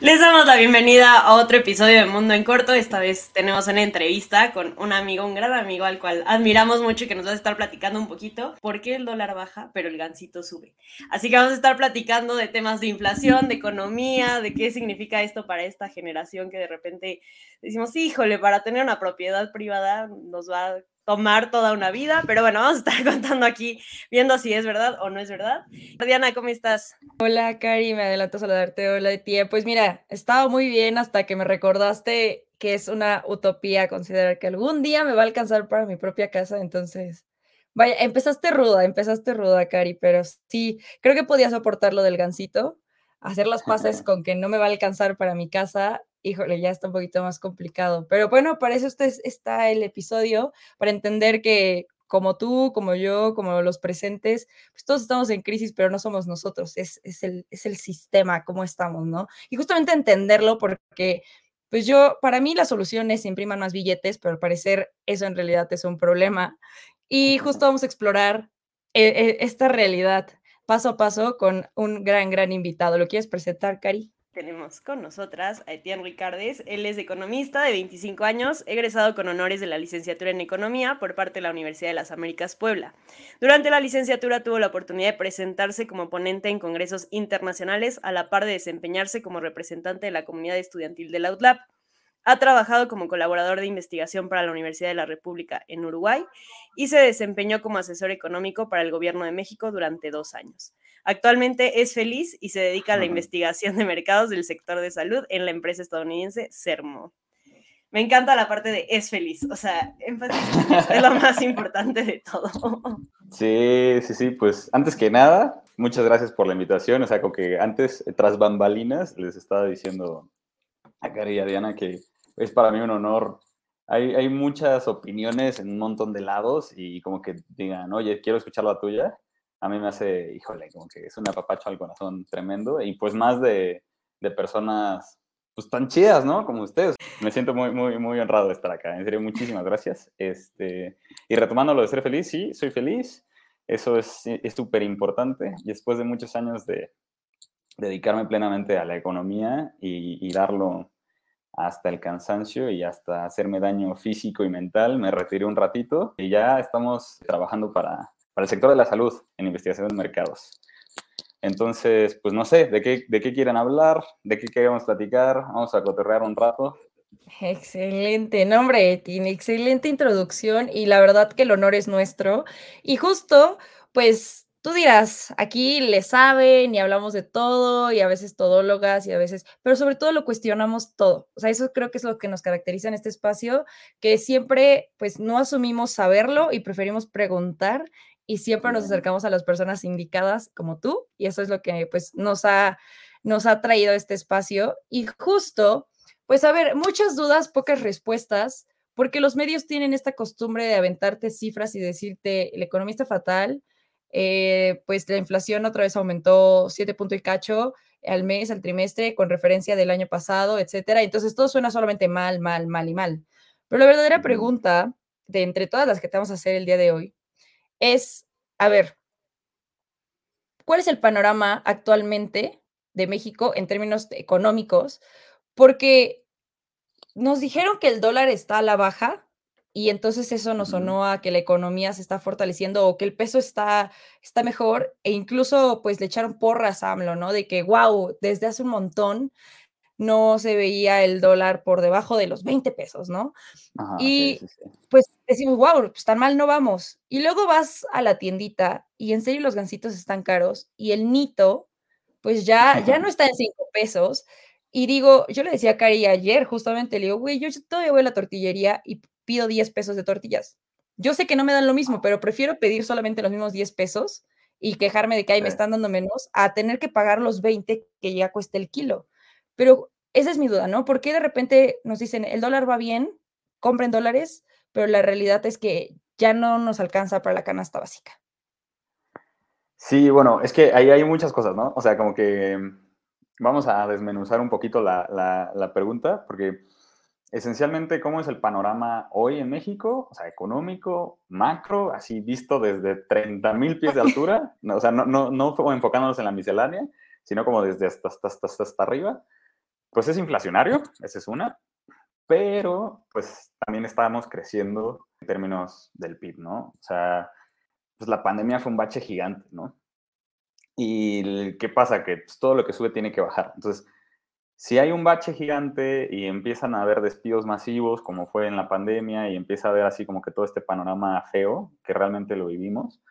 Les damos la bienvenida a otro episodio de Mundo en Corto. Esta vez tenemos una entrevista con un amigo, un gran amigo al cual admiramos mucho y que nos va a estar platicando un poquito por qué el dólar baja, pero el gansito sube. Así que vamos a estar platicando de temas de inflación, de economía, de qué significa esto para esta generación que de repente decimos, híjole, para tener una propiedad privada nos va a tomar toda una vida, pero bueno, vamos a estar contando aquí, viendo si es verdad o no es verdad. Diana, ¿cómo estás? Hola, Cari, me adelanto a saludarte. Hola, tía. Pues mira, estaba muy bien hasta que me recordaste que es una utopía considerar que algún día me va a alcanzar para mi propia casa, entonces... Vaya, empezaste ruda, empezaste ruda, Cari, pero sí, creo que podías soportar lo del gansito, hacer las paces con que no me va a alcanzar para mi casa híjole, ya está un poquito más complicado. Pero bueno, para eso está el episodio, para entender que como tú, como yo, como los presentes, pues todos estamos en crisis, pero no somos nosotros, es, el, es el sistema, cómo estamos, ¿no? Y justamente entenderlo porque, pues yo, para mí la solución es imprimir más billetes, pero al parecer eso en realidad es un problema. Y justo vamos a explorar eh, eh, esta realidad paso a paso con un gran, gran invitado. ¿Lo quieres presentar, Cari? Tenemos con nosotras a Etienne Ricardes. Él es economista de 25 años, egresado con honores de la licenciatura en Economía por parte de la Universidad de las Américas Puebla. Durante la licenciatura tuvo la oportunidad de presentarse como ponente en congresos internacionales, a la par de desempeñarse como representante de la comunidad estudiantil del OutLab. Ha trabajado como colaborador de investigación para la Universidad de la República en Uruguay y se desempeñó como asesor económico para el Gobierno de México durante dos años. Actualmente es feliz y se dedica a la investigación de mercados del sector de salud en la empresa estadounidense Sermo. Me encanta la parte de es feliz, o sea, es lo más importante de todo. Sí, sí, sí, pues antes que nada, muchas gracias por la invitación. O sea, como que antes, tras bambalinas, les estaba diciendo a Cari y a Diana que es para mí un honor. Hay, hay muchas opiniones en un montón de lados y como que digan, oye, quiero escuchar la tuya a mí me hace, híjole, como que es un apapacho al corazón tremendo y pues más de, de personas pues tan chidas, ¿no? Como ustedes. Me siento muy, muy, muy honrado de estar acá. En serio, muchísimas gracias. Este, y retomando lo de ser feliz, sí, soy feliz. Eso es súper importante. Y después de muchos años de dedicarme plenamente a la economía y, darlo hasta el cansancio y hasta hacerme daño físico y mental, me retiré un ratito y ya estamos trabajando para, para el sector de la salud en investigación de mercados. Entonces, pues no sé, ¿de qué, de qué quieren hablar? ¿De qué queremos platicar? Vamos a cotorrear un rato. Excelente, nombre, tiene excelente introducción y la verdad que el honor es nuestro. Y justo, pues tú dirás, aquí le saben y hablamos de todo y a veces todólogas y a veces, pero sobre todo lo cuestionamos todo. O sea, eso creo que es lo que nos caracteriza en este espacio, que siempre pues no asumimos saberlo y preferimos preguntar y siempre nos acercamos a las personas indicadas como tú y eso es lo que pues nos ha, nos ha traído este espacio y justo, pues a ver, muchas dudas, pocas respuestas, porque los medios tienen esta costumbre de aventarte cifras y decirte, el economista fatal, eh, pues la inflación otra vez aumentó 7 puntos y cacho al mes, al trimestre, con referencia del año pasado, etcétera. Entonces todo suena solamente mal, mal, mal y mal. Pero la verdadera pregunta de entre todas las que te vamos a hacer el día de hoy es, a ver, ¿cuál es el panorama actualmente de México en términos económicos? Porque nos dijeron que el dólar está a la baja y entonces eso nos sonó a que la economía se está fortaleciendo o que el peso está, está mejor e incluso pues le echaron porras a AMLO, ¿no? De que, wow, desde hace un montón no se veía el dólar por debajo de los 20 pesos, ¿no? y pues decimos, wow, pues tan mal no vamos. Y luego vas a la tiendita y en serio los gansitos están caros y el nito, pues ya, ya no está en 5 pesos. Y digo, yo le decía a Cari ayer, justamente, le digo, güey, yo todavía voy a la tortillería y pido 10 pesos de tortillas. Yo sé que no me dan lo mismo, pero prefiero pedir solamente los mismos 10 pesos y quejarme de que ahí me están dando menos a tener que pagar los 20 que ya cuesta el kilo. Pero esa es mi duda, ¿no? ¿Por qué de repente nos dicen el dólar va bien, compren dólares, pero la realidad es que ya no nos alcanza para la canasta básica? Sí, bueno, es que ahí hay muchas cosas, ¿no? O sea, como que vamos a desmenuzar un poquito la, la pregunta, porque esencialmente, ¿cómo es el panorama hoy en México? O sea, económico, macro, así visto desde 30 mil pies de altura, o sea, no, no, no enfocándonos en la miscelánea, sino como desde hasta, hasta, hasta, hasta arriba pues es inflacionario, esa es una, pero pues también estábamos creciendo en términos del PIB, ¿no? O sea, pues la pandemia fue un bache gigante, ¿no? Y ¿qué pasa? Que pues, todo lo que sube tiene que bajar. Entonces, si hay un bache gigante y empiezan a haber despidos masivos, como fue en la pandemia, y empieza a haber así como que todo este panorama feo, que realmente lo vivimos,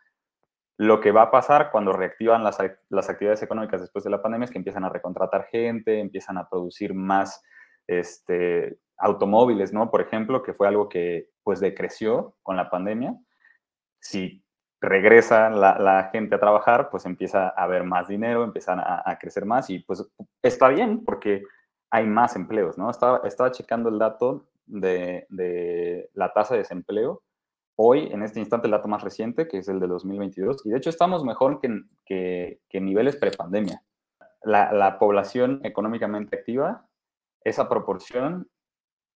lo que va a pasar cuando reactivan las, las actividades económicas después de la pandemia es que empiezan a recontratar gente, empiezan a producir más este, automóviles, ¿no? Por ejemplo, que fue algo que pues decreció con la pandemia. Si regresa la, gente a trabajar, pues empieza a haber más dinero, empiezan a, crecer más y pues está bien porque hay más empleos, ¿no? Estaba, estaba checando el dato de, de la tasa de desempleo hoy, en este instante, el dato más reciente, que es el de 2022, y de hecho estamos mejor que, que, que niveles prepandemia. La, la población económicamente activa, esa proporción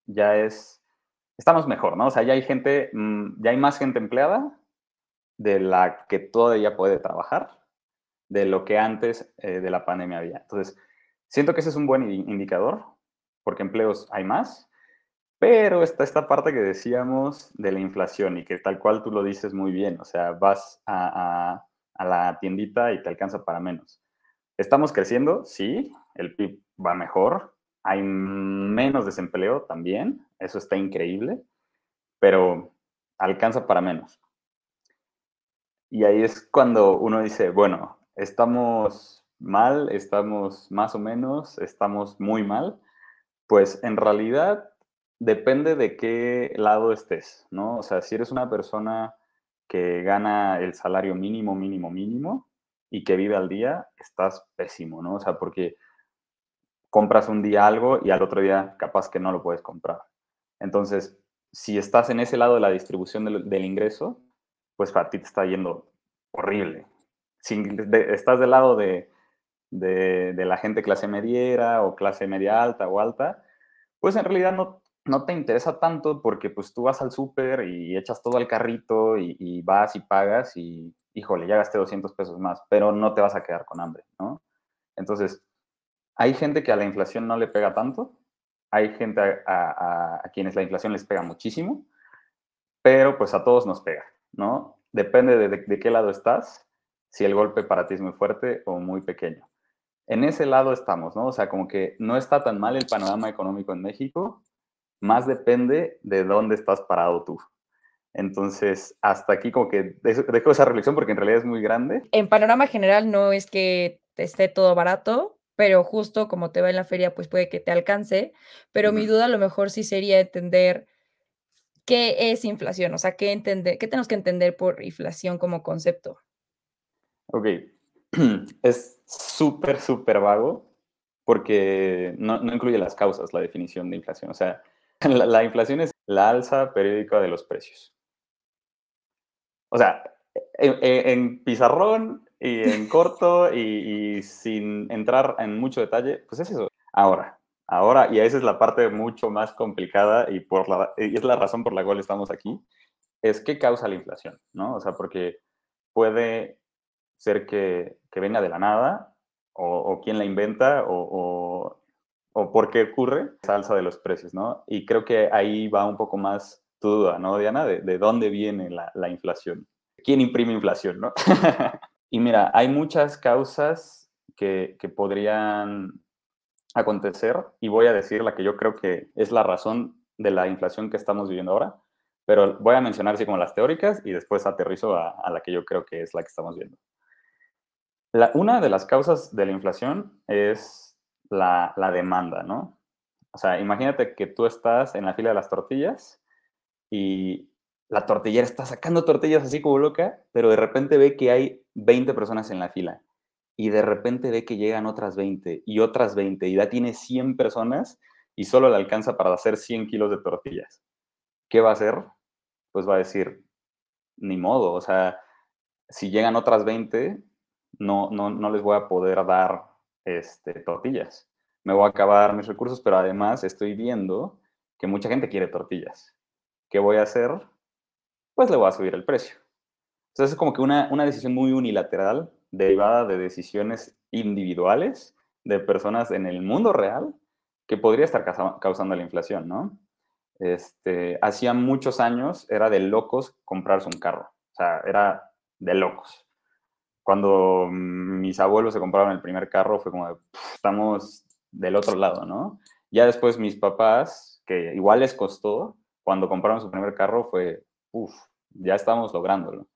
ya es, estamos mejor, ¿no? O sea, ya hay gente, mm, ya hay más gente empleada de la que todavía puede trabajar, de lo que antes eh, de la pandemia había. Entonces, siento que ese es un buen indicador, porque empleos hay más, pero está esta parte que decíamos de la inflación y que tal cual tú lo dices muy bien, o sea, vas a, la tiendita y te alcanza para menos. Estamos creciendo, sí, el PIB va mejor, hay menos desempleo también, eso está increíble, pero alcanza para menos. Y ahí es cuando uno dice, bueno, estamos mal, estamos más o menos, estamos muy mal, pues en realidad Depende de qué lado estés, ¿no? O sea, si eres una persona que gana el salario mínimo, mínimo, mínimo y que vive al día, estás pésimo, ¿no? O sea, porque compras un día algo y al otro día capaz que no lo puedes comprar. Entonces, si estás en ese lado de la distribución del, ingreso, pues para ti te está yendo horrible. Si estás del lado de, de, la gente clase mediera o clase media alta o alta, pues en realidad no, no te interesa tanto porque pues tú vas al súper y echas todo al carrito y, vas y pagas y, híjole, ya gasté 200 pesos más, pero no te vas a quedar con hambre, ¿no? Entonces, hay gente que a la inflación no le pega tanto, hay gente a, quienes la inflación les pega muchísimo, pero pues a todos nos pega, ¿no? Depende de, de qué lado estás, si el golpe para ti es muy fuerte o muy pequeño. En ese lado estamos, ¿no? O sea, como que no está tan mal el panorama económico en México, más depende de dónde estás parado tú. Entonces, hasta aquí como que dejo esa reflexión porque en realidad es muy grande. En panorama general no es que esté todo barato, pero justo como te va en la feria, pues puede que te alcance. Pero mi duda a lo mejor sí sería entender qué es inflación, o sea, qué, entender, qué tenemos que entender por inflación como concepto. Ok, es súper, súper vago porque no, no incluye las causas, la definición de inflación. O sea, La, inflación es la alza periódica de los precios. O sea, en, pizarrón y en corto y, sin entrar en mucho detalle, pues es eso. Ahora, ahora, y esa es la parte mucho más complicada y, por la, y es la razón por la cual estamos aquí, es qué causa la inflación, ¿no? O sea, porque puede ser que, venga de la nada o, quién la inventa o o por qué ocurre esa alza de los precios, ¿no? Y creo que ahí va un poco más tu duda, ¿no, Diana? De, dónde viene la, inflación. ¿Quién imprime inflación, no? y mira, hay muchas causas que, que podrían acontecer y voy a decir la que yo creo que es la razón de la inflación que estamos viviendo ahora, pero voy a mencionar así como las teóricas y después aterrizo a, la que yo creo que es la que estamos viendo. La, una de las causas de la inflación es la, demanda, ¿no? O sea, imagínate que tú estás en la fila de las tortillas y la tortillera está sacando tortillas así como loca, pero de repente ve que hay 20 personas en la fila y de repente ve que llegan otras 20 y otras 20 y ya tiene 100 personas y solo le alcanza para hacer 100 kilos de tortillas. ¿Qué va a hacer? Pues va a decir, ni modo, o sea, si llegan otras 20, no, no, no les voy a poder dar este, tortillas. Me voy a acabar mis recursos, pero además estoy viendo que mucha gente quiere tortillas. ¿Qué voy a hacer? Pues le voy a subir el precio. Entonces es como que una, una decisión muy unilateral, derivada de decisiones individuales de personas en el mundo real que podría estar causando la inflación, ¿no? Este, hacía muchos años era de locos comprarse un carro, o sea, era de locos. Cuando mis abuelos se compraron el primer carro fue como, estamos del otro lado, ¿no? Ya después mis papás, que igual les costó, cuando compraron su primer carro fue, uff, ya estamos lográndolo.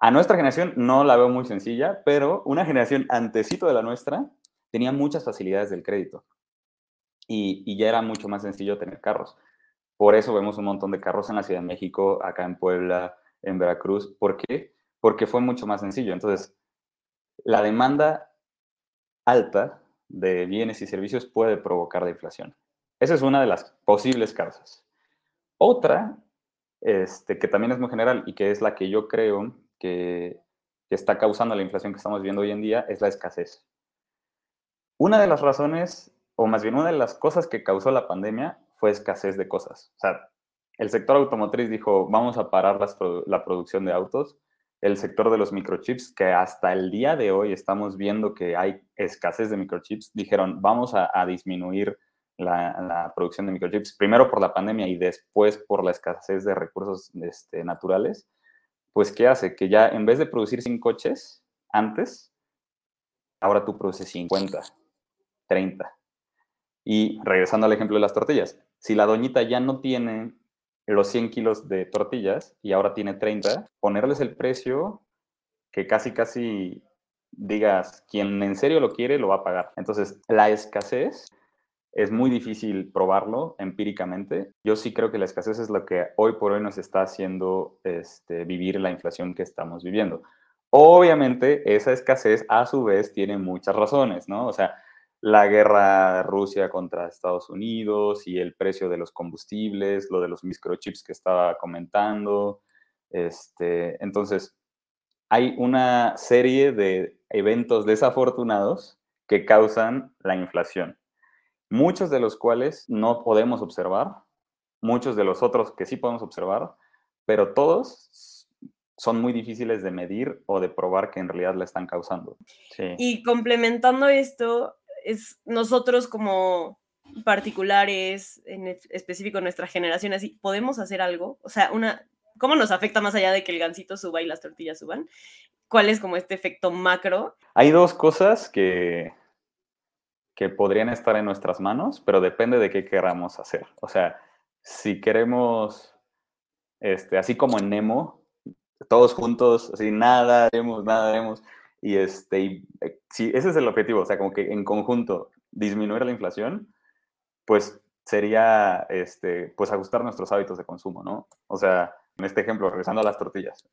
A nuestra generación no la veo muy sencilla, pero una generación antecito de la nuestra tenía muchas facilidades del crédito y, ya era mucho más sencillo tener carros. Por eso vemos un montón de carros en la Ciudad de México, acá en Puebla, en Veracruz. ¿Por qué? Porque fue mucho más sencillo. Entonces, la demanda alta de bienes y servicios puede provocar la. Esa es una de las posibles causas. Otra, este, que también es muy general y que es la que yo creo que, está causando la inflación que estamos viendo hoy en día, es la escasez. Una de las razones, o más bien una de las cosas que causó la pandemia fue escasez de cosas. O sea, el sector automotriz dijo, vamos a parar la producción de autos. El sector de los microchips, que hasta el día de hoy estamos viendo que hay escasez de microchips, dijeron, vamos a, disminuir la, producción de microchips, primero por la pandemia y después por la escasez de recursos este, naturales pues ¿qué hace? Que ya en vez de producir 100 coches antes, ahora tú produces 50, 30. Y regresando al ejemplo de las tortillas, si la doñita ya no tiene los 100 kilos de tortillas y ahora tiene 30, ponerles el precio que casi, casi digas, quien en serio lo quiere, lo va a pagar. Entonces, la escasez es muy difícil probarlo empíricamente. Yo sí creo que la escasez es lo que hoy por hoy nos está haciendo este, vivir la inflación que estamos viviendo. Obviamente, esa escasez a su vez tiene muchas razones, ¿no? O sea, la guerra Rusia contra Estados Unidos y el precio de los combustibles, lo de los microchips que estaba comentando. Este, entonces, hay una serie de eventos desafortunados que causan la inflación muchos de los cuales no podemos observar, muchos de los otros que sí podemos observar, pero todos son muy difíciles de medir o de probar que en realidad la están causando. Y complementando esto, es nosotros como particulares, en específico nuestra generación, así, ¿podemos hacer algo? O sea, una, ¿cómo nos afecta más allá de que el gansito suba y las tortillas suban? ¿Cuál es como este efecto macro? Hay dos cosas que, que podrían estar en nuestras manos, pero depende de qué queramos hacer. O sea, si queremos, este, así como en Nemo, todos juntos, así nada haremos, nada haremos, y este, y, eh, si ese es el objetivo, o sea, como que en conjunto disminuir la inflación, pues sería, este, pues ajustar nuestros hábitos de consumo, ¿no? O sea, en este ejemplo, regresando a las tortillas,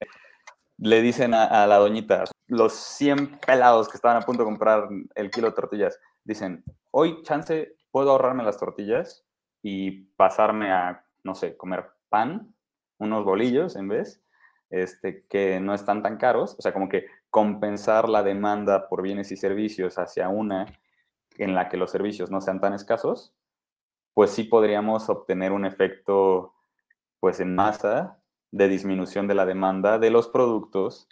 le dicen a, a la doñita, los 100 pelados que estaban a punto de comprar el kilo de tortillas, dicen, hoy chance puedo ahorrarme las tortillas y pasarme a, no sé, comer pan, unos bolillos en vez, este, que no están tan caros, o sea, como que compensar la demanda por bienes y servicios hacia una en la que los servicios no sean tan escasos, pues sí podríamos obtener un efecto, pues en masa, de disminución de la demanda de los productos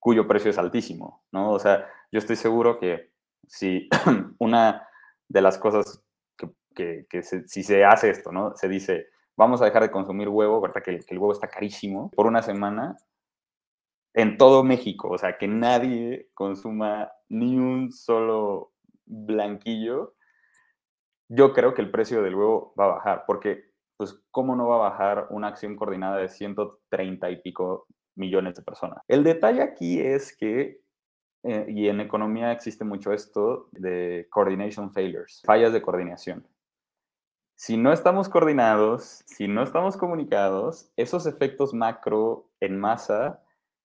cuyo precio es altísimo, ¿no? O sea, yo estoy seguro que si una de las cosas que, si se hace esto, ¿no? Se dice, vamos a dejar de consumir huevo, ¿verdad? Que, que el huevo está carísimo, por una semana en todo México, o sea, que nadie consuma ni un solo blanquillo, yo creo que el precio del huevo va a bajar, porque, pues, ¿cómo no va a bajar una acción coordinada de 130 y pico millones de personas? El detalle aquí es que eh, y en economía existe mucho esto de coordination failures, fallas de coordinación. Si no estamos coordinados, si no estamos comunicados, esos efectos macro en masa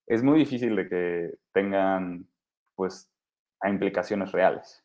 es muy difícil de que tengan pues a implicaciones reales.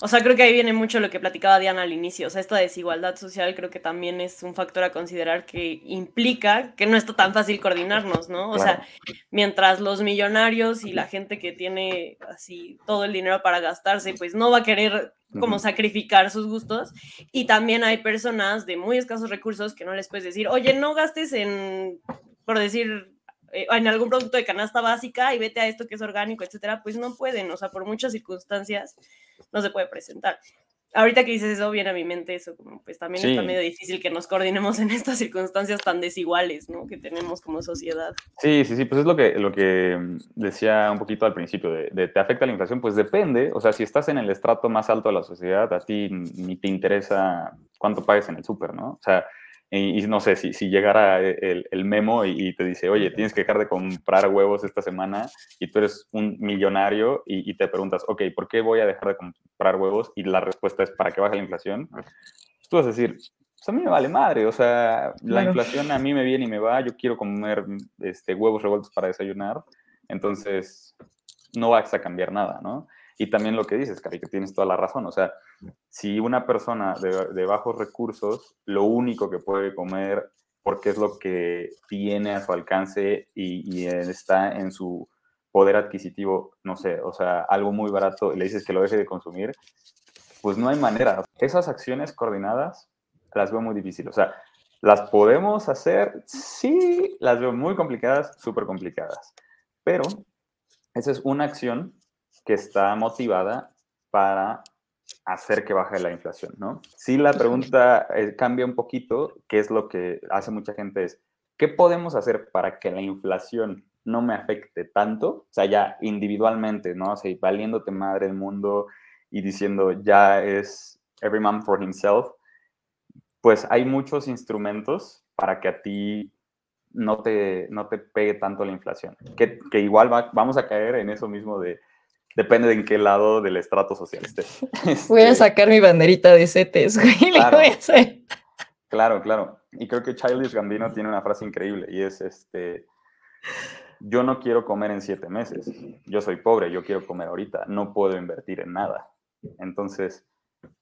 O sea, creo que ahí viene mucho lo que platicaba Diana al inicio. O sea, esta desigualdad social creo que también es un factor a considerar que implica que no está tan fácil coordinarnos, ¿no? O sea, mientras los millonarios y la gente que tiene así todo el dinero para gastarse, pues no va a querer como sacrificar sus gustos. Y también hay personas de muy escasos recursos que no les puedes decir, oye, no gastes en, por decir, en algún producto de canasta básica y vete a esto que es orgánico, etcétera, pues no pueden, o sea, por muchas circunstancias no se puede presentar. ahorita que dices eso, viene a mi mente eso, como pues también está medio difícil que nos coordinemos en estas circunstancias tan desiguales, ¿no? Que tenemos como sociedad. Sí, sí, sí, pues es lo que, lo que mm, decía un poquito al principio, de, ¿te afecta la inflación? Pues depende, o sea, si estás en el estrato más alto de la sociedad, a ti ni te interesa cuánto pagues en el súper, ¿no? O sea, y, no sé, si, si llegara el, el memo y, te dice, oye, tienes que dejar de comprar huevos esta semana y tú eres un millonario y, te preguntas, ok, ¿por qué voy a dejar de comprar huevos? Y la respuesta es para que baje la inflación. Tú vas a decir, pues a mí me vale madre, o sea, la inflación a mí me viene y me va, yo quiero comer este, huevos revueltos para desayunar, entonces no vas a cambiar nada, ¿no? Y también lo que dices, Cari, que tienes toda la razón. O sea, si una persona de, bajos recursos, lo único que puede comer, porque es lo que tiene a su alcance y, está en su poder adquisitivo, no sé, o sea, algo muy barato, y le dices que lo deje de consumir, pues no hay manera. Esas acciones coordinadas las veo muy difíciles. O sea, ¿las podemos hacer? Sí, las veo muy complicadas, súper complicadas. Pero esa es una acción que está motivada para hacer que baje la inflación, ¿no? Si la pregunta eh, cambia un poquito, ¿qué es lo que hace mucha gente? Es, ¿qué podemos hacer para que la inflación no me afecte tanto? O sea, ya individualmente, ¿no? O sea, valiéndote madre el mundo y diciendo, ya es every man for himself, pues hay muchos instrumentos para que a ti no te, no te pegue tanto la inflación. Que, que igual vamos a caer en eso mismo de Depende de en qué lado del estrato social estés. Voy a este sacar mi banderita de CETES, Claro, claro, claro. Y creo que Childish Gambino tiene una frase increíble y es este, yo no quiero comer en siete meses. Yo soy pobre, yo quiero comer ahorita. No puedo invertir en nada. Entonces,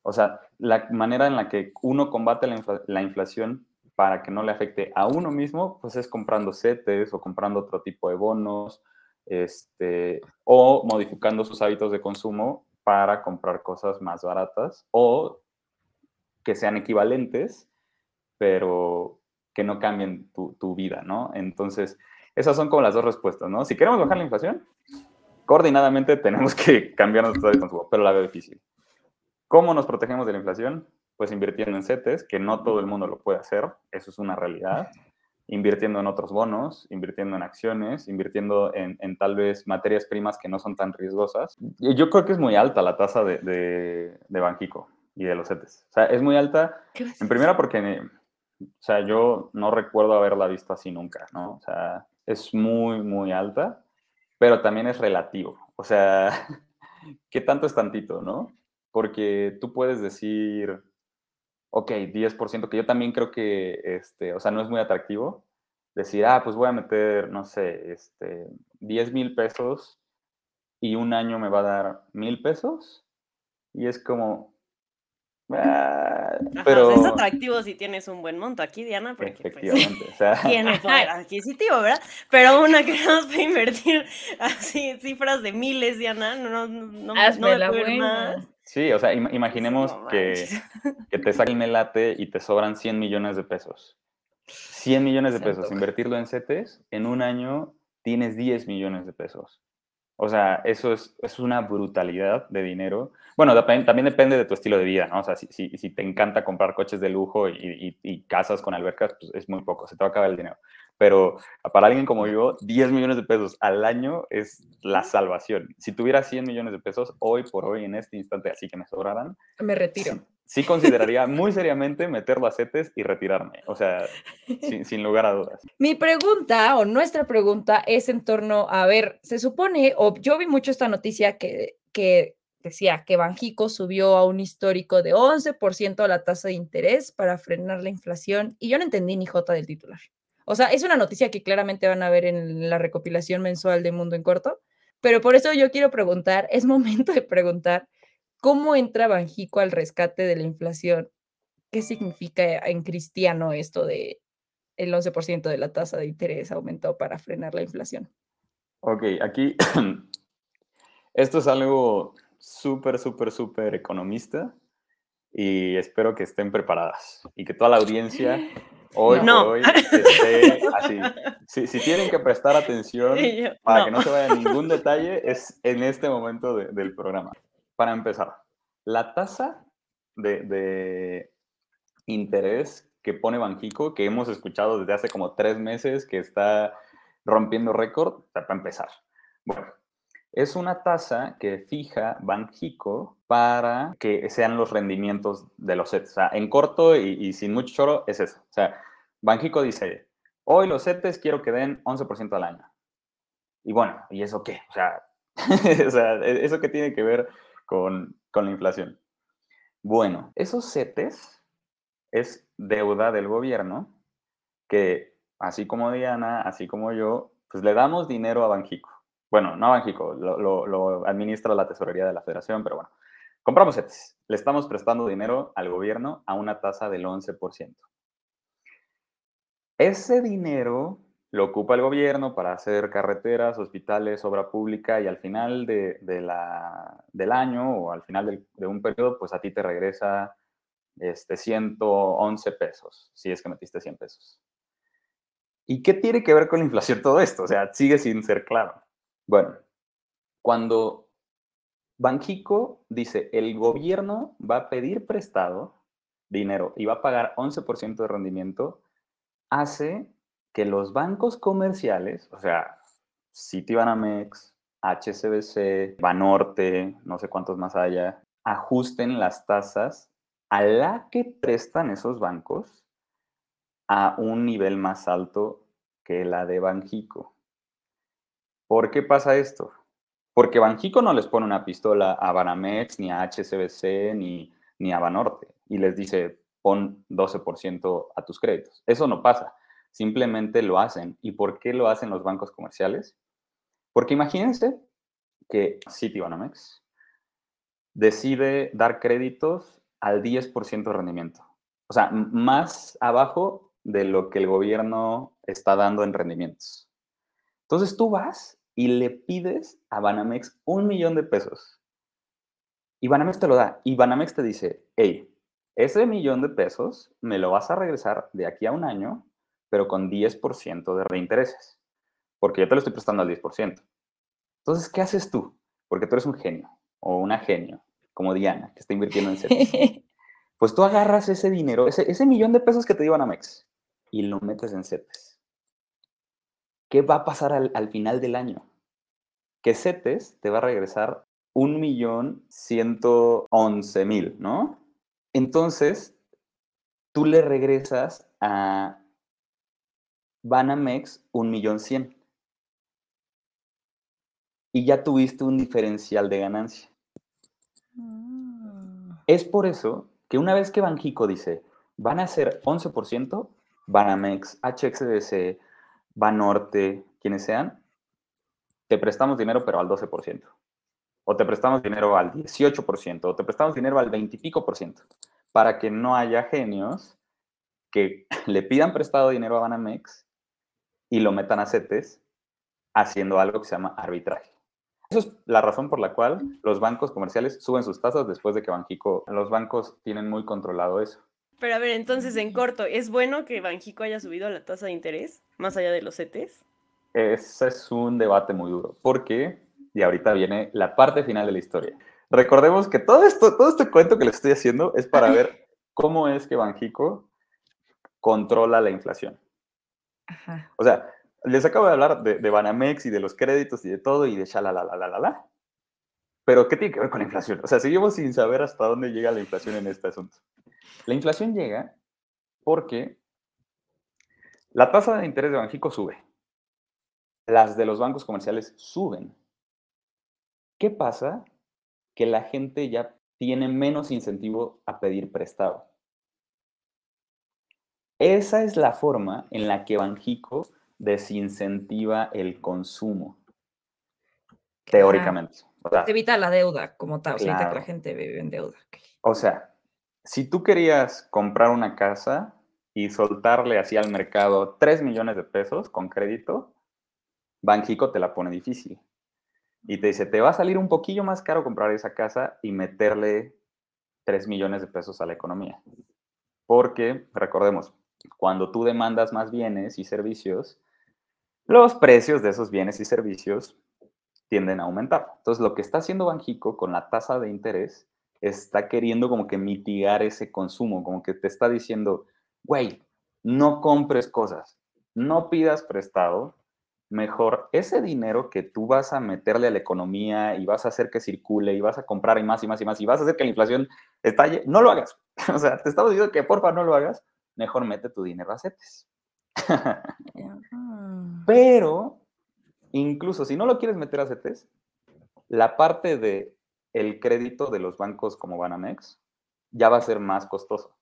o sea, la manera en la que uno combate la, la inflación para que no le afecte a uno mismo, pues es comprando CETES o comprando otro tipo de bonos este, o modificando sus hábitos de consumo para comprar cosas más baratas o que sean equivalentes, pero que no cambien tu, vida, ¿no? Entonces, esas son como las dos respuestas, ¿no? Si queremos bajar la inflación, coordinadamente tenemos que cambiar nuestro hábitos de consumo, pero la veo difícil. ¿Cómo nos protegemos de la inflación? Pues invirtiendo en CETES, que no todo el mundo lo puede hacer, eso es una realidad invirtiendo en otros bonos, invirtiendo en acciones, invirtiendo en, tal vez materias primas que no son tan riesgosas. Yo creo que es muy alta la tasa de, de, Banjico y de los CETES. O sea, es muy alta, en primera porque, o sea, yo no recuerdo haberla visto así nunca, ¿no? O sea, es muy, muy alta, pero también es relativo. O sea, ¿qué tanto es tantito, no? Porque tú puedes decir, ok, 10%, que yo también creo que, este, o sea, no es muy atractivo decir, ah, pues voy a meter, no sé, este, 10 mil pesos y un año me va a dar mil pesos. Y es como, ah, pero... es atractivo si tienes un buen monto aquí, Diana, porque pues, Efectivamente, o sea... tiene poder adquisitivo, ¿verdad? Pero una que no puede invertir así cifras de miles, Diana, no, no, no, no la buena. Sí, o sea, imaginemos que, que, te saca el melate y te sobran 100 millones de pesos. 100 millones de pesos, invertirlo en CETES, en un año tienes 10 millones de pesos. O sea, eso es, es una brutalidad de dinero. Bueno, también depende de tu estilo de vida, ¿no? O sea, si, si, si te encanta comprar coches de lujo y, y, y, casas con albercas, pues es muy poco, se te va a acabar el dinero pero para alguien como yo, 10 millones de pesos al año es la salvación. Si tuviera 100 millones de pesos hoy por hoy, en este instante, así que me sobraran, me retiro. Sí, consideraría muy seriamente meterlo a CETES y retirarme, o sea, sin, lugar a dudas. Mi pregunta o nuestra pregunta es en torno a, ver, se supone, o yo vi mucho esta noticia que, que decía que Banjico subió a un histórico de 11% la tasa de interés para frenar la inflación y yo no entendí ni jota del titular. O sea, es una noticia que claramente van a ver en la recopilación mensual de Mundo en Corto, pero por eso yo quiero preguntar, es momento de preguntar, ¿cómo entra Banjico al rescate de la inflación? ¿Qué significa en cristiano esto de el 11% de la tasa de interés aumentó para frenar la inflación? Ok, aquí esto es algo súper, súper, súper economista y espero que estén preparadas y que toda la audiencia hoy por hoy así. Si, tienen que prestar atención para que no se vaya ningún detalle, es en este momento del programa. Para empezar, la tasa de, de interés que pone Banjico, que hemos escuchado desde hace como tres meses, que está rompiendo récord, para empezar. Bueno, es una tasa que fija Banjico para que sean los rendimientos de los CETES. O sea, en corto y, sin mucho choro es eso. O sea, Banjico dice, hoy los CETES quiero que den 11% al año. Y bueno, ¿y eso qué? O sea, o sea e, ¿eso qué tiene que ver con, con la inflación? Bueno, esos CETES es deuda del gobierno que, así como Diana, así como yo, pues le damos dinero a Banjico. Bueno, no Banjico, lo, administra la tesorería de la federación, pero bueno. Compramos CETES, le estamos prestando dinero al gobierno a una tasa del 11%. Ese dinero lo ocupa el gobierno para hacer carreteras, hospitales, obra pública y al final de, la, del año o al final de un periodo, pues a ti te regresa este, 111 pesos, si es que metiste 100 pesos. ¿Y qué tiene que ver con la inflación todo esto? O sea, sigue sin ser claro. Bueno, cuando Banjico dice, el gobierno va a pedir prestado dinero y va a pagar 11% de rendimiento, hace que los bancos comerciales, o sea, Citibanamex, HCBC, Banorte, no sé cuántos más haya, ajusten las tasas a la que prestan esos bancos a un nivel más alto que la de Banjico. ¿Por qué pasa esto? Porque Banjico no les pone una pistola a Banamex, ni a HCBC, ni, ni a Banorte, y les dice, pon 12% a tus créditos. Eso no pasa. Simplemente lo hacen. ¿Y por qué lo hacen los bancos comerciales? Porque imagínense que Citibanamex decide dar créditos al 10% de rendimiento. O sea, más abajo de lo que el gobierno está dando en rendimientos. Entonces tú vas y le pides a Banamex un millón de pesos. Y Banamex te lo da. Y Banamex te dice, hey, ese millón de pesos me lo vas a regresar de aquí a un año, pero con 10% de reintereses. Porque yo te lo estoy prestando al 10%. Entonces, ¿qué haces tú? Porque tú eres un genio o una genio como Diana, que está invirtiendo en CETES. pues tú agarras ese dinero, ese, millón de pesos que te dio Banamex, y lo metes en CETES. ¿Qué va a pasar al, final del año? Que CETES te va a regresar un millón ciento once mil, ¿no? Entonces, tú le regresas a Banamex un millón cien. Y ya tuviste un diferencial de ganancia. Es por eso que una vez que Banjico dice, van a ser 11%, Banamex, HXDC, Banorte, quienes sean, te prestamos dinero pero al 12%. O te prestamos dinero al 18%, o te prestamos dinero al 20 y pico por ciento, para que no haya genios que le pidan prestado dinero a Banamex y lo metan a CETES haciendo algo que se llama arbitraje. Esa es la razón por la cual los bancos comerciales suben sus tasas después de que Banjico, los bancos tienen muy controlado eso. Pero a ver, entonces en corto, ¿es bueno que Banjico haya subido la tasa de interés más allá de los CETES? Ese es un debate muy duro, porque, y ahorita viene la parte final de la historia. Recordemos que todo esto, todo este cuento que les estoy haciendo es para ver cómo es que Banjico controla la inflación. Ajá. O sea, les acabo de hablar de, de, Banamex y de los créditos y de todo y de la Pero, ¿qué tiene que ver con la inflación? O sea, seguimos sin saber hasta dónde llega la inflación en este asunto. La inflación llega porque la tasa de interés de Banjico sube. Las de los bancos comerciales suben. ¿Qué pasa? Que la gente ya tiene menos incentivo a pedir prestado. Esa es la forma en la que Banjico desincentiva el consumo. Teóricamente. evita la deuda como tal, evita que la gente vive en deuda. O sea, si tú querías comprar una casa y soltarle así al mercado 3 millones de pesos con crédito, Banjico te la pone difícil. Y te dice, te va a salir un poquillo más caro comprar esa casa y meterle 3 millones de pesos a la economía. Porque, recordemos, cuando tú demandas más bienes y servicios, los precios de esos bienes y servicios tienden a aumentar. Entonces, lo que está haciendo Banjico con la tasa de interés está queriendo como que mitigar ese consumo, como que te está diciendo, güey, no compres cosas, no pidas prestado, mejor ese dinero que tú vas a meterle a la economía y vas a hacer que circule y vas a comprar y más y más y más y vas a hacer que la inflación estalle, no lo hagas. O sea, te estamos diciendo que porfa no lo hagas, mejor mete tu dinero a CETES. Pero, incluso si no lo quieres meter a CETES, la parte de el crédito de los bancos como Banamex ya va a ser más costoso.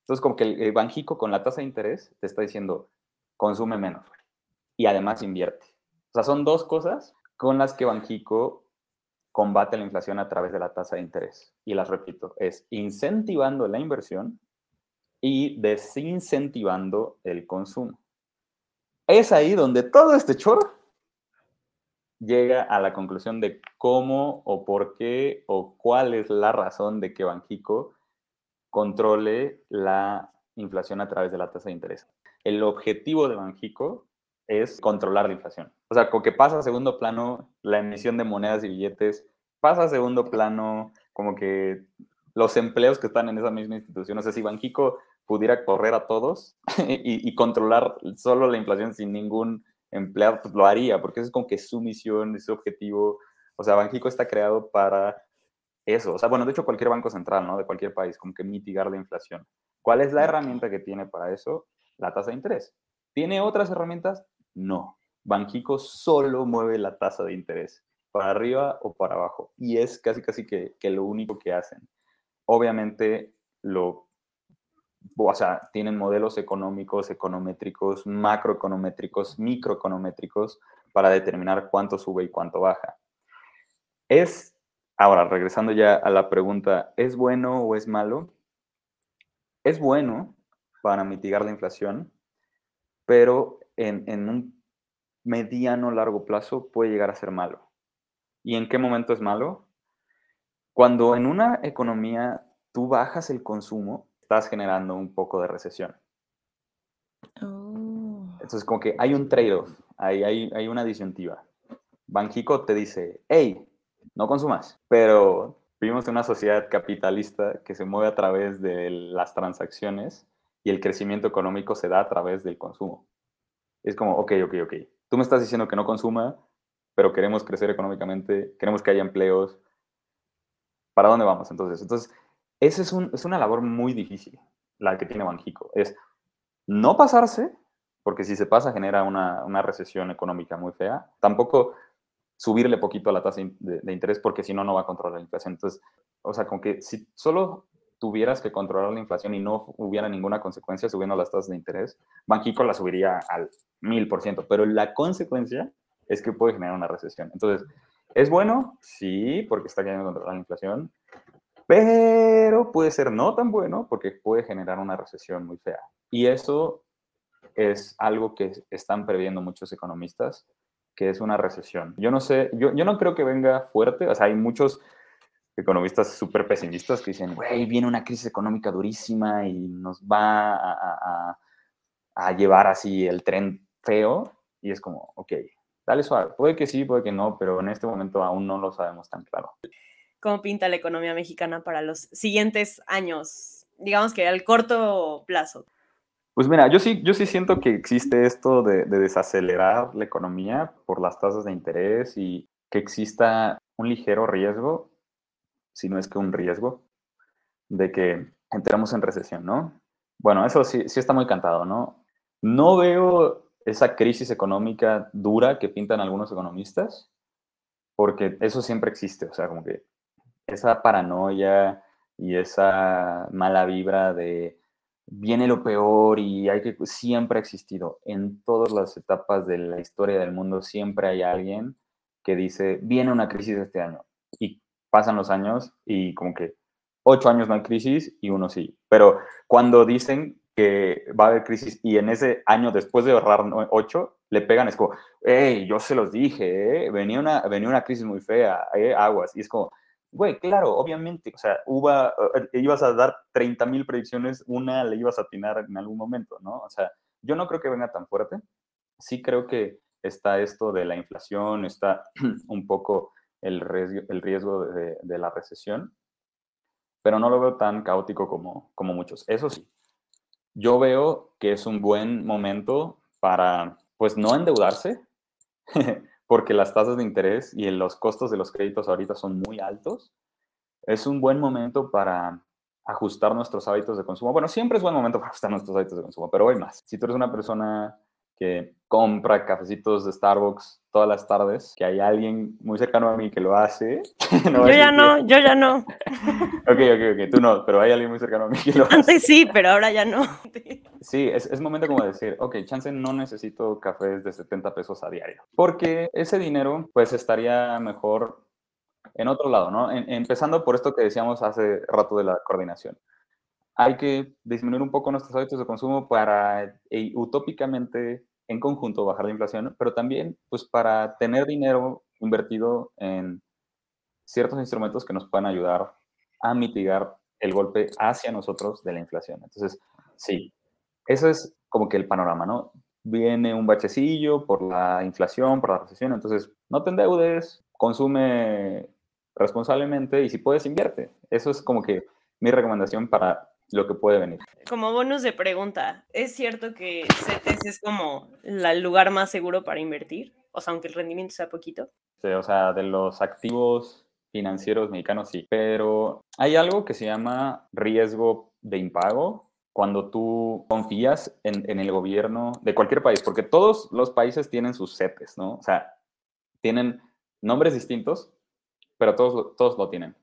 Entonces, como que el, Banjico con la tasa de interés te está diciendo, consume menos y además invierte. O sea, son dos cosas con las que Banjico combate la inflación a través de la tasa de interés. Y las repito, es incentivando la inversión y desincentivando el consumo. Es ahí donde todo este chorro llega a la conclusión de cómo o por qué o cuál es la razón de que Banjico controle la inflación a través de la tasa de interés. El objetivo de Banjico es controlar la inflación. O sea, como que pasa a segundo plano la emisión de monedas y billetes, pasa a segundo plano como que los empleos que están en esa misma institución. O sea, si Banjico pudiera correr a todos y, controlar solo la inflación sin ningún empleado, pues lo haría, porque eso es como que su misión, su objetivo. O sea, Banjico está creado para eso. O sea, bueno, de hecho cualquier banco central, ¿no? De cualquier país, como que mitigar la inflación. ¿Cuál es la herramienta que tiene para eso? La tasa de interés. ¿Tiene otras herramientas? No. Banjico solo mueve la tasa de interés, para arriba o para abajo. Y es casi, casi que, que lo único que hacen. Obviamente, lo o sea, tienen modelos económicos, econométricos, macroeconométricos, microeconométricos para determinar cuánto sube y cuánto baja. Es, ahora, regresando ya a la pregunta, ¿es bueno o es malo? Es bueno para mitigar la inflación, pero en, en un mediano largo plazo puede llegar a ser malo. ¿Y en qué momento es malo? Cuando en una economía tú bajas el consumo, estás generando un poco de recesión. Oh. Entonces, como que hay un trade-off, hay, hay, una disyuntiva. Banjico te dice, hey, no consumas, pero vivimos en una sociedad capitalista que se mueve a través de las transacciones y el crecimiento económico se da a través del consumo. Es como, ok, ok, ok. Tú me estás diciendo que no consuma, pero queremos crecer económicamente, queremos que haya empleos. ¿Para dónde vamos entonces? Entonces, esa es, una labor muy difícil, la que tiene Banjico. Es no pasarse, porque si se pasa genera una, recesión económica muy fea. Tampoco subirle poquito a la tasa de, interés, porque si no, no va a controlar la inflación. Entonces, o sea, con que si solo tuvieras que controlar la inflación y no hubiera ninguna consecuencia subiendo las tasas de interés, Banjico la subiría al mil por ciento, pero la consecuencia es que puede generar una recesión. Entonces, ¿es bueno? Sí, porque está queriendo controlar la inflación, pero puede ser no tan bueno porque puede generar una recesión muy fea. Y eso es algo que están previendo muchos economistas, que es una recesión. Yo no sé, yo, yo no creo que venga fuerte, o sea, hay muchos economistas súper pesimistas que dicen, güey, viene una crisis económica durísima y nos va a, a, a, llevar así el tren feo. Y es como, ok, dale suave. Puede que sí, puede que no, pero en este momento aún no lo sabemos tan claro cómo pinta la economía mexicana para los siguientes años, digamos que al corto plazo. Pues mira, yo sí, yo sí siento que existe esto de, desacelerar la economía por las tasas de interés y que exista un ligero riesgo, si no es que un riesgo, de que entremos en recesión, ¿no? Bueno, eso sí, sí está muy cantado, ¿no? No veo esa crisis económica dura que pintan algunos economistas, porque eso siempre existe, o sea, como que esa paranoia y esa mala vibra de viene lo peor y hay que siempre ha existido en todas las etapas de la historia del mundo siempre hay alguien que dice viene una crisis este año y pasan los años y como que ocho años no hay crisis y uno sí pero cuando dicen que va a haber crisis y en ese año después de ahorrar ocho le pegan es como hey yo se los dije ¿eh? venía una venía una crisis muy fea ¿eh? aguas y es como Güey, claro, obviamente, o sea, eh, ibas a dar 30 mil predicciones, una le ibas a atinar en algún momento, ¿no? O sea, yo no creo que venga tan fuerte. Sí creo que está esto de la inflación, está un poco el riesgo, el riesgo de, de la recesión, pero no lo veo tan caótico como, como muchos. Eso sí, yo veo que es un buen momento para, pues, no endeudarse, porque las tasas de interés y los costos de los créditos ahorita son muy altos. Es un buen momento para ajustar nuestros hábitos de consumo. Bueno, siempre es buen momento para ajustar nuestros hábitos de consumo, pero hoy más. Si tú eres una persona que compra cafecitos de Starbucks todas las tardes, que hay alguien muy cercano a mí que lo hace. yo ya no, yo ya no. ok, ok, ok, tú no, pero hay alguien muy cercano a mí que lo hace. Antes sí, pero ahora ya no. sí, es, es momento como de decir, ok, chance no necesito cafés de 70 pesos a diario, porque ese dinero pues estaría mejor en otro lado, ¿no? empezando por esto que decíamos hace rato de la coordinación. Hay que disminuir un poco nuestros hábitos de consumo para e, utópicamente en conjunto bajar la inflación, pero también pues para tener dinero invertido en ciertos instrumentos que nos puedan ayudar a mitigar el golpe hacia nosotros de la inflación. Entonces, sí, eso es como que el panorama, ¿no? Viene un bachecillo por la inflación, por la recesión, entonces no te endeudes, consume responsablemente y si puedes, invierte. Eso es como que mi recomendación para lo que puede venir. Como bonus de pregunta, ¿es cierto que CETES es como el lugar más seguro para invertir? O sea, aunque el rendimiento sea poquito. Sí, o sea, de los activos financieros mexicanos sí, pero hay algo que se llama riesgo de impago cuando tú confías en, en, el gobierno de cualquier país, porque todos los países tienen sus CETES, ¿no? O sea, tienen nombres distintos, pero todos, todos lo tienen.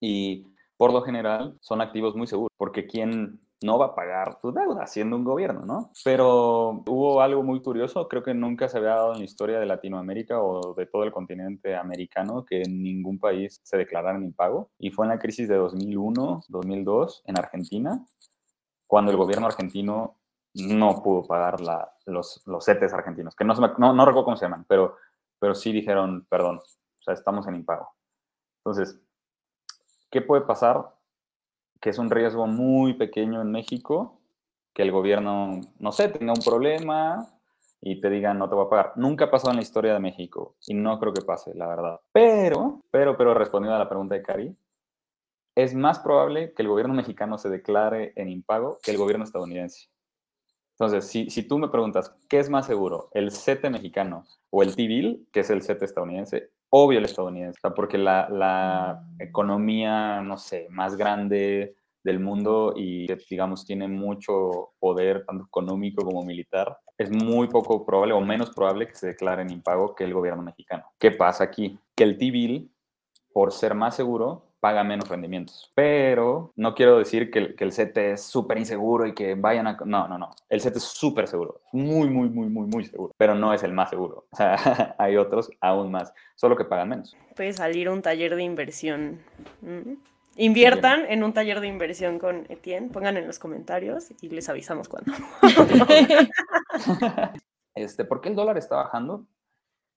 Y por lo general son activos muy seguros, porque ¿quién no va a pagar tu deuda siendo un gobierno, no? Pero hubo algo muy curioso, creo que nunca se había dado en la historia de Latinoamérica o de todo el continente americano que en ningún país se declarara en impago, y fue en la crisis de 2001, 2002 en Argentina, cuando el gobierno argentino no pudo pagar la, los, los CETES argentinos, que no, no, no recuerdo cómo se llaman, pero, pero sí dijeron, perdón, o sea, estamos en impago. Entonces, ¿qué puede pasar? Que es un riesgo muy pequeño en México, que el gobierno, no sé, tenga un problema y te diga no te voy a pagar. Nunca ha pasado en la historia de México y no creo que pase, la verdad. Pero, pero, pero respondiendo a la pregunta de Cari, es más probable que el gobierno mexicano se declare en impago que el gobierno estadounidense. Entonces, si, si tú me preguntas, ¿qué es más seguro? ¿El CETE mexicano o el T-Bill, que es el CETE estadounidense? Obvio el estadounidense, porque la, la, economía, no sé, más grande del mundo y, digamos, tiene mucho poder, tanto económico como militar, es muy poco probable o menos probable que se declare en impago que el gobierno mexicano. ¿Qué pasa aquí? Que el T-Bill, por ser más seguro, paga menos rendimientos. Pero no quiero decir que, que el CT es súper inseguro y que vayan a... No, no, no. El CT es súper seguro. Muy, muy, muy, muy, muy seguro. Pero no es el más seguro. O sea, hay otros aún más. Solo que pagan menos. Puede salir un taller de inversión. Inviertan en un taller de inversión con Etienne. Pongan en los comentarios y les avisamos cuándo. este, ¿Por qué el dólar está bajando?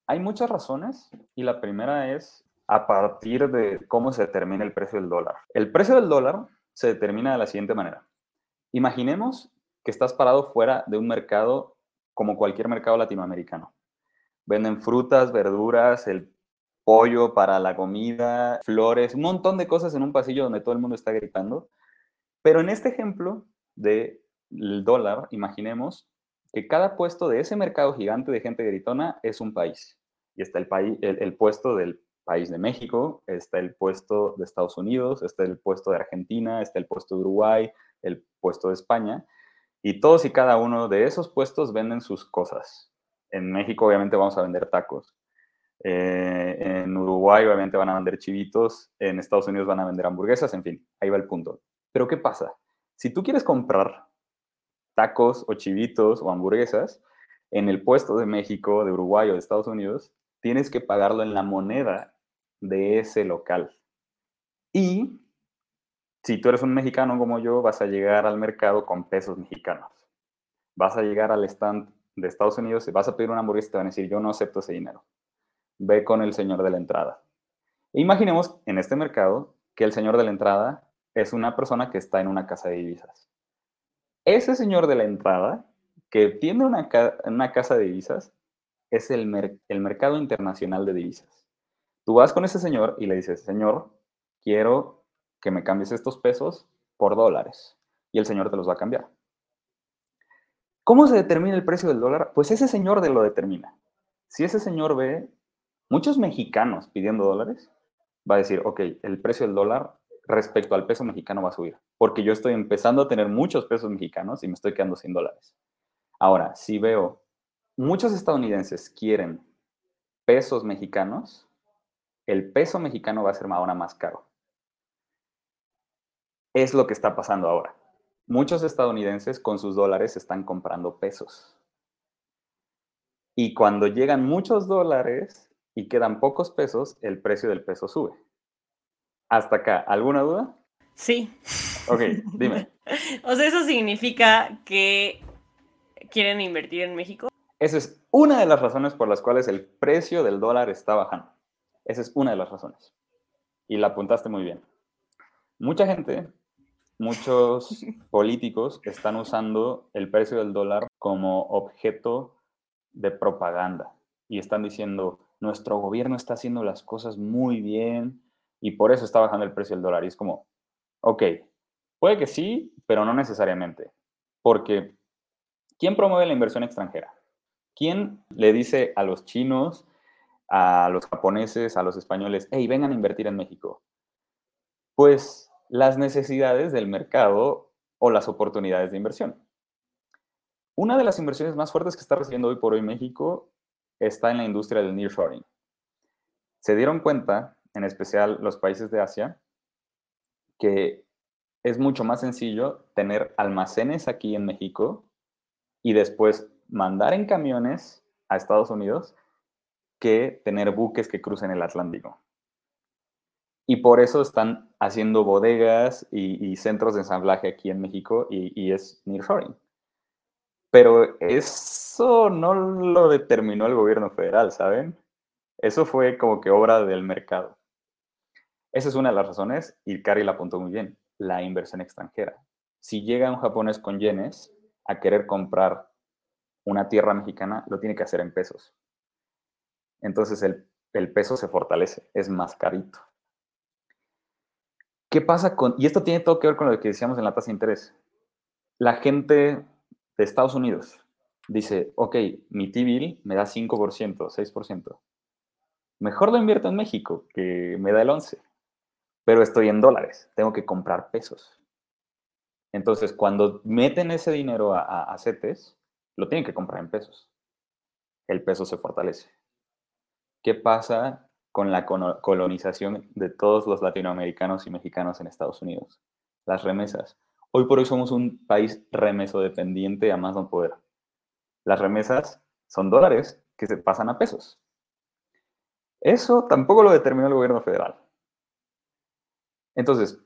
Hay muchas razones y la primera es a partir de cómo se determina el precio del dólar. El precio del dólar se determina de la siguiente manera. Imaginemos que estás parado fuera de un mercado como cualquier mercado latinoamericano. Venden frutas, verduras, el pollo para la comida, flores, un montón de cosas en un pasillo donde todo el mundo está gritando. Pero en este ejemplo del dólar, imaginemos que cada puesto de ese mercado gigante de gente gritona es un país. Y está el, país, el puesto del país de México, está el puesto de Estados Unidos, está el puesto de Argentina, está el puesto de Uruguay, el puesto de España, y todos y cada uno de esos puestos venden sus cosas. En México obviamente vamos a vender tacos. Eh, en Uruguay obviamente van a vender chivitos, en Estados Unidos van a vender hamburguesas, en fin, ahí va el punto. Pero ¿qué pasa? Si tú quieres comprar tacos o chivitos o hamburguesas en el puesto de México, de Uruguay o de Estados Unidos, tienes que pagarlo en la moneda de ese local. Y si tú eres un mexicano como yo, vas a llegar al mercado con pesos mexicanos. Vas a llegar al stand de Estados Unidos y vas a pedir una hamburguesa y te van a decir, yo no acepto ese dinero. Ve con el señor de la entrada. E imaginemos en este mercado que el señor de la entrada es una persona que está en una casa de divisas. Ese señor de la entrada, que tiene una, una casa de divisas, es el, el mercado internacional de divisas. Tú vas con ese señor y le dices, señor, quiero que me cambies estos pesos por dólares y el señor te los va a cambiar. ¿Cómo se determina el precio del dólar? Pues ese señor de lo determina. Si ese señor ve muchos mexicanos pidiendo dólares, va a decir, ok, el precio del dólar respecto al peso mexicano va a subir, porque yo estoy empezando a tener muchos pesos mexicanos y me estoy quedando sin dólares. Ahora, si veo muchos estadounidenses quieren pesos mexicanos, el peso mexicano va a ser ahora más caro. Es lo que está pasando ahora. Muchos estadounidenses con sus dólares están comprando pesos. Y cuando llegan muchos dólares y quedan pocos pesos, el precio del peso sube. Hasta acá, ¿alguna duda? Sí. Ok, dime. o sea, ¿eso significa que quieren invertir en México? Esa es una de las razones por las cuales el precio del dólar está bajando. Esa es una de las razones. Y la apuntaste muy bien. Mucha gente, muchos políticos están usando el precio del dólar como objeto de propaganda y están diciendo, nuestro gobierno está haciendo las cosas muy bien, y por eso está bajando el precio del dólar. Y es como, ok, puede que sí, pero no necesariamente. Porque, ¿quién promueve la inversión extranjera? ¿Quién le dice a los chinos, a los japoneses, a los españoles, hey, vengan a invertir en México? Pues las necesidades del mercado o las oportunidades de inversión. Una de las inversiones más fuertes que está recibiendo hoy por hoy México está en la industria del nearshoring. Se dieron cuenta en especial los países de Asia, que es mucho más sencillo tener almacenes aquí en México y después mandar en camiones a Estados Unidos que tener buques que crucen el Atlántico. Y por eso están haciendo bodegas y, centros de ensamblaje aquí en México y, y es nearshoring. Pero eso no lo determinó el gobierno federal, ¿saben? Eso fue como que obra del mercado. Esa es una de las razones, y Cari la apuntó muy bien, la inversión extranjera. Si llega un japonés con yenes a querer comprar una tierra mexicana, lo tiene que hacer en pesos. Entonces el, peso se fortalece, es más carito. ¿Qué pasa con.? Y esto tiene todo que ver con lo que decíamos en la tasa de interés. La gente de Estados Unidos dice: Ok, mi T-bill me da 5%, 6%. Mejor lo invierto en México, que me da el 11% pero estoy en dólares, tengo que comprar pesos. Entonces, cuando meten ese dinero a, CETES, lo tienen que comprar en pesos. El peso se fortalece. ¿Qué pasa con la colonización de todos los latinoamericanos y mexicanos en Estados Unidos? Las remesas. Hoy por hoy somos un país remeso dependiente a más no poder. Las remesas son dólares que se pasan a pesos. Eso tampoco lo determinó el gobierno federal. Entonces,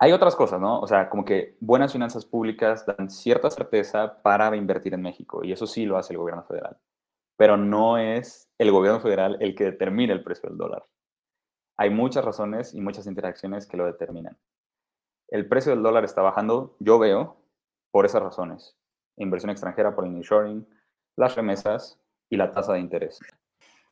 hay otras cosas, ¿no? O sea, como que buenas finanzas públicas dan cierta certeza para invertir en México, y eso sí lo hace el gobierno federal. Pero no es el gobierno federal el que determina el precio del dólar. Hay muchas razones y muchas interacciones que lo determinan. El precio del dólar está bajando, yo veo, por esas razones. Inversión extranjera por el insuring, las remesas y la tasa de interés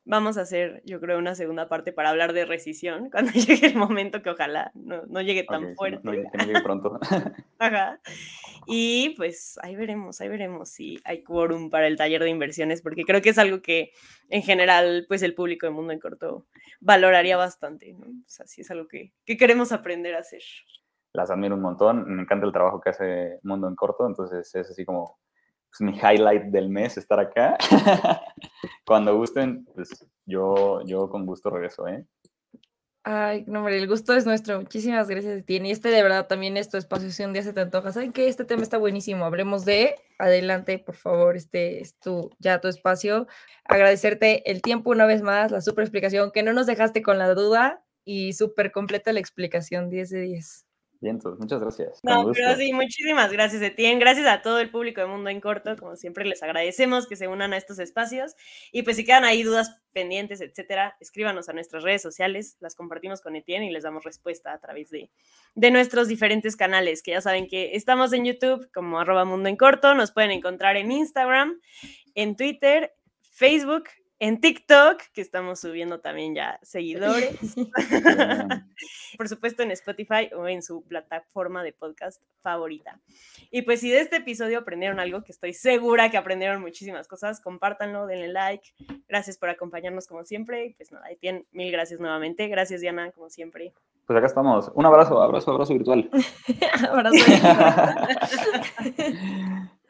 vamos a hacer, yo creo, una segunda parte para hablar de rescisión cuando llegue el momento que ojalá no, llegue tan fuerte. No, llegue pronto. Ajá. Y pues ahí veremos, ahí veremos si hay quórum para el taller de inversiones, porque creo que es algo que en general, pues el público de Mundo en Corto valoraría bastante, ¿no? O sea, sí es algo que, que queremos aprender a hacer. Las admiro un montón, me encanta el trabajo que hace Mundo en Corto, entonces es así como pues, mi highlight del mes estar acá. Cuando gusten, pues yo, yo con gusto regreso, ¿eh? Ay, no, hombre, el gusto es nuestro. Muchísimas gracias, ti. Y este de verdad también es tu espacio si un día se te antoja. ¿Saben qué? Este tema está buenísimo. Hablemos de, adelante, por favor, este es tu, ya tu espacio. Agradecerte el tiempo una vez más, la super explicación, que no nos dejaste con la duda y súper completa la explicación, 10 de 10. Bien, muchas gracias. No, pero sí, muchísimas gracias, Etienne. Gracias a todo el público de Mundo en Corto. Como siempre, les agradecemos que se unan a estos espacios. Y pues si quedan ahí dudas pendientes, etcétera, escríbanos a nuestras redes sociales. Las compartimos con Etienne y les damos respuesta a través de, de nuestros diferentes canales, que ya saben que estamos en YouTube como arroba Mundo en Corto. Nos pueden encontrar en Instagram, en Twitter, Facebook en TikTok, que estamos subiendo también ya seguidores. Por supuesto en Spotify o en su plataforma de podcast favorita. Y pues si de este episodio aprendieron algo, que estoy segura que aprendieron muchísimas cosas, compártanlo, denle like. Gracias por acompañarnos como siempre. Y pues nada, bien, mil gracias nuevamente. Gracias Diana, como siempre. Pues acá estamos. Un abrazo, abrazo, abrazo virtual. abrazo virtual.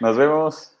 Nos vemos.